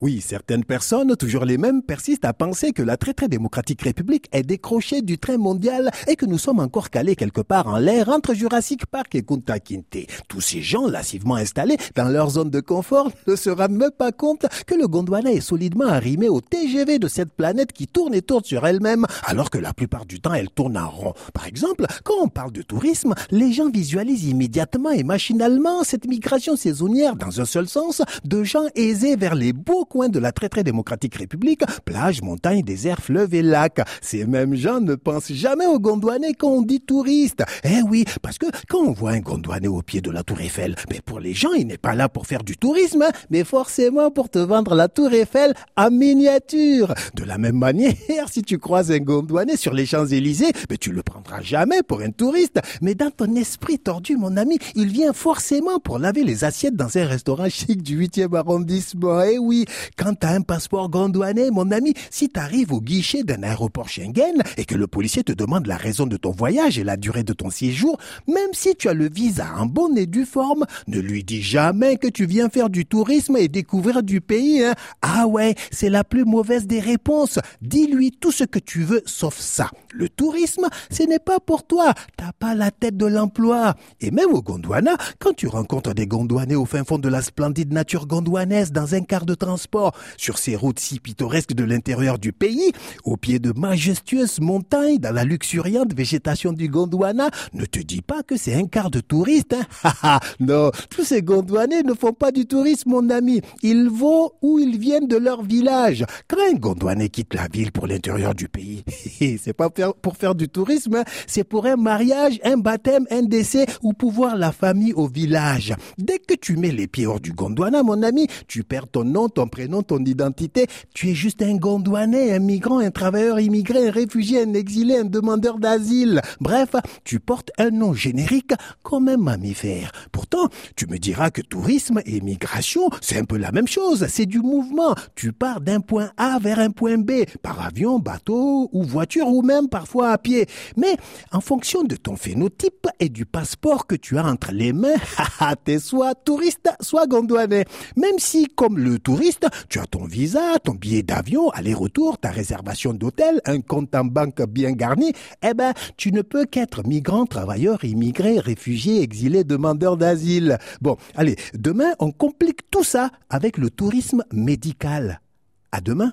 Oui, certaines personnes, toujours les mêmes, persistent à penser que la très très démocratique République est décrochée du train mondial et que nous sommes encore calés quelque part en l'air entre Jurassic Park et Kunta Kinte. Tous ces gens lassivement installés dans leur zone de confort ne se rendent même pas compte que le Gondwana est solidement arrimé au TGV de cette planète qui tourne et tourne sur elle-même alors que la plupart du temps elle tourne en rond. Par exemple, quand on parle de tourisme, les gens visualisent immédiatement et machinalement cette migration saisonnière dans un seul sens de gens aisés vers les beaux coin de la très très démocratique République, plages, montagnes, déserts, fleuves et lacs. Ces mêmes gens ne pensent jamais aux Gondouanais quand on dit touristes. Eh oui, parce que quand on voit un Gondouanais au pied de la tour Eiffel, mais pour les gens, il n'est pas là pour faire du tourisme, hein, mais forcément pour te vendre la tour Eiffel en miniature. De la même manière, si tu croises un Gondouanais sur les Champs-Élysées, mais tu le prendras jamais pour un touriste. Mais dans ton esprit tordu, mon ami, il vient forcément pour laver les assiettes dans un restaurant chic du 8e arrondissement. Eh oui, quand t'as un passeport gondouanais, mon ami, si t'arrives au guichet d'un aéroport Schengen et que le policier te demande la raison de ton voyage et la durée de ton séjour, même si tu as le visa en bonne et due forme, ne lui dis jamais que tu viens faire du tourisme et découvrir du pays. Hein. Ah ouais, c'est la plus mauvaise des réponses. Dis-lui tout ce que tu veux sauf ça. Le tourisme, ce n'est pas pour toi. T'as pas la tête de l'emploi. Et même au Gondwana, quand tu rencontres des Gondouanais au fin fond de la splendide nature gondouanaise dans un quart de transport, sur ces routes si pittoresques de l'intérieur du pays, au pied de majestueuses montagnes, dans la luxuriante végétation du Gondwana, ne te dis pas que c'est un quart de touriste. Hein? non, tous ces Gondwanais ne font pas du tourisme, mon ami. Ils vont où ils viennent de leur village. Quand un Gondwanais quitte la ville pour l'intérieur du pays, c'est pas pour faire du tourisme, hein. c'est pour un mariage, un baptême, un décès ou pour voir la famille au village. Dès que tu mets les pieds hors du Gondwana, mon ami, tu perds ton nom, ton prénom, ton identité, tu es juste un Gondouanais, un migrant, un travailleur immigré, un réfugié, un exilé, un demandeur d'asile. Bref, tu portes un nom générique comme un mammifère. Pourtant, tu me diras que tourisme et migration, c'est un peu la même chose, c'est du mouvement. Tu pars d'un point A vers un point B, par avion, bateau ou voiture ou même parfois à pied. Mais en fonction de ton phénotype et du passeport que tu as entre les mains, t'es soit touriste, soit gondouanais. Même si, comme le touriste, tu as ton visa, ton billet d'avion, aller-retour, ta réservation d'hôtel, un compte en banque bien garni. Eh ben, tu ne peux qu'être migrant, travailleur, immigré, réfugié, exilé, demandeur d'asile. Bon, allez, demain, on complique tout ça avec le tourisme médical. À demain.